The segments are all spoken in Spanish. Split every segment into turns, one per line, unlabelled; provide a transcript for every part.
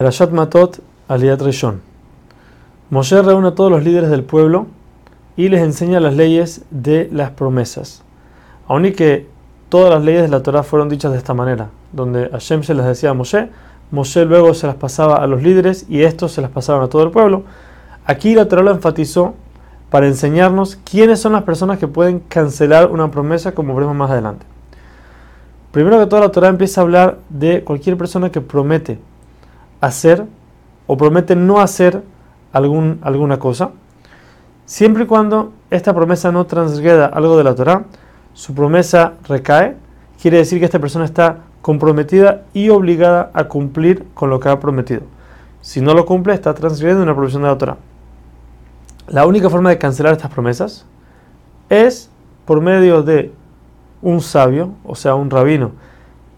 Rayat Matot Aliat Rishon. Moshe reúne a todos los líderes del pueblo y les enseña las leyes de las promesas. Aun y que todas las leyes de la Torah fueron dichas de esta manera, donde Hashem se las decía a Moshe, Moshe luego se las pasaba a los líderes y estos se las pasaron a todo el pueblo. Aquí la Torah lo enfatizó para enseñarnos quiénes son las personas que pueden cancelar una promesa, como veremos más adelante. Primero que todo, la Torah empieza a hablar de cualquier persona que promete hacer o promete no hacer algún, alguna cosa, siempre y cuando esta promesa no transgreda algo de la Torah, su promesa recae, quiere decir que esta persona está comprometida y obligada a cumplir con lo que ha prometido. Si no lo cumple, está transgrediendo una promesa de la Torah. La única forma de cancelar estas promesas es por medio de un sabio, o sea, un rabino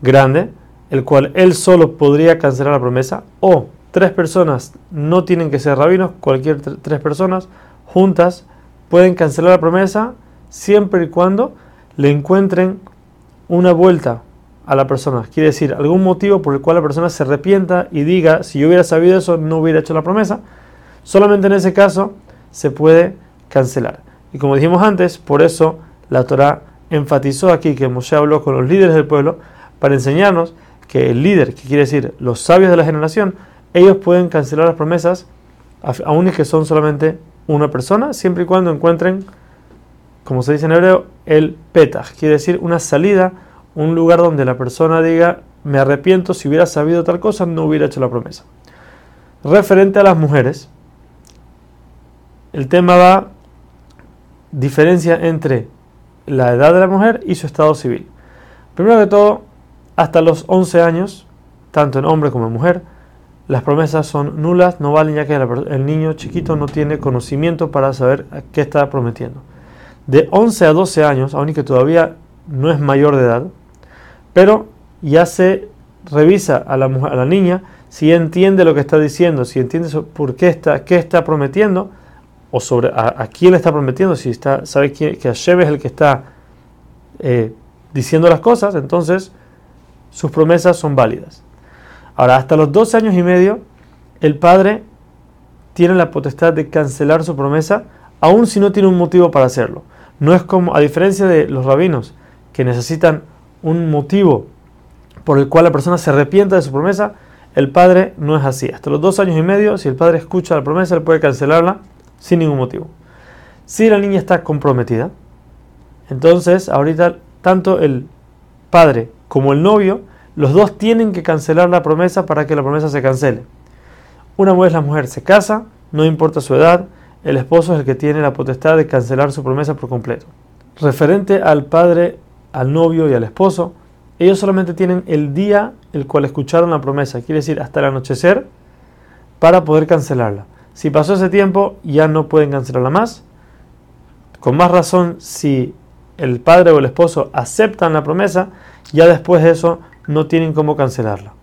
grande, el cual él solo podría cancelar la promesa, o tres personas no tienen que ser rabinos, cualquier tres personas juntas pueden cancelar la promesa siempre y cuando le encuentren una vuelta a la persona. Quiere decir, algún motivo por el cual la persona se arrepienta y diga, si yo hubiera sabido eso, no hubiera hecho la promesa. Solamente en ese caso se puede cancelar. Y como dijimos antes, por eso la Torah enfatizó aquí que Moshe habló con los líderes del pueblo para enseñarnos que el líder, que quiere decir los sabios de la generación, ellos pueden cancelar las promesas, aun y que son solamente una persona, siempre y cuando encuentren, como se dice en hebreo, el petach, quiere decir una salida, un lugar donde la persona diga, me arrepiento, si hubiera sabido tal cosa, no hubiera hecho la promesa. Referente a las mujeres, el tema va diferencia entre la edad de la mujer y su estado civil. Primero que todo, hasta los 11 años, tanto en hombre como en mujer, las promesas son nulas, no valen ya que el niño chiquito no tiene conocimiento para saber qué está prometiendo. De 11 a 12 años, aunque todavía no es mayor de edad, pero ya se revisa a la, mujer, a la niña si entiende lo que está diciendo, si entiende por qué está, qué está prometiendo, o sobre a, quién le está prometiendo, si está, sabe que, que Hashem es el que está eh, diciendo las cosas, entonces sus promesas son válidas. Ahora, hasta los 12 años y medio, el padre tiene la potestad de cancelar su promesa, aun si no tiene un motivo para hacerlo. No es como, a diferencia de los rabinos, que necesitan un motivo por el cual la persona se arrepienta de su promesa, el padre no es así. Hasta los dos años y medio, si el padre escucha la promesa, él puede cancelarla sin ningún motivo. Si la niña está comprometida, entonces ahorita tanto el padre como el novio, los dos tienen que cancelar la promesa para que la promesa se cancele. Una vez la mujer se casa, no importa su edad, el esposo es el que tiene la potestad de cancelar su promesa por completo. Referente al padre, al novio y al esposo, ellos solamente tienen el día el cual escucharon la promesa, quiere decir hasta el anochecer, para poder cancelarla. Si pasó ese tiempo, ya no pueden cancelarla más. Con más razón, si el padre o el esposo aceptan la promesa, ya después de eso no tienen cómo cancelarla.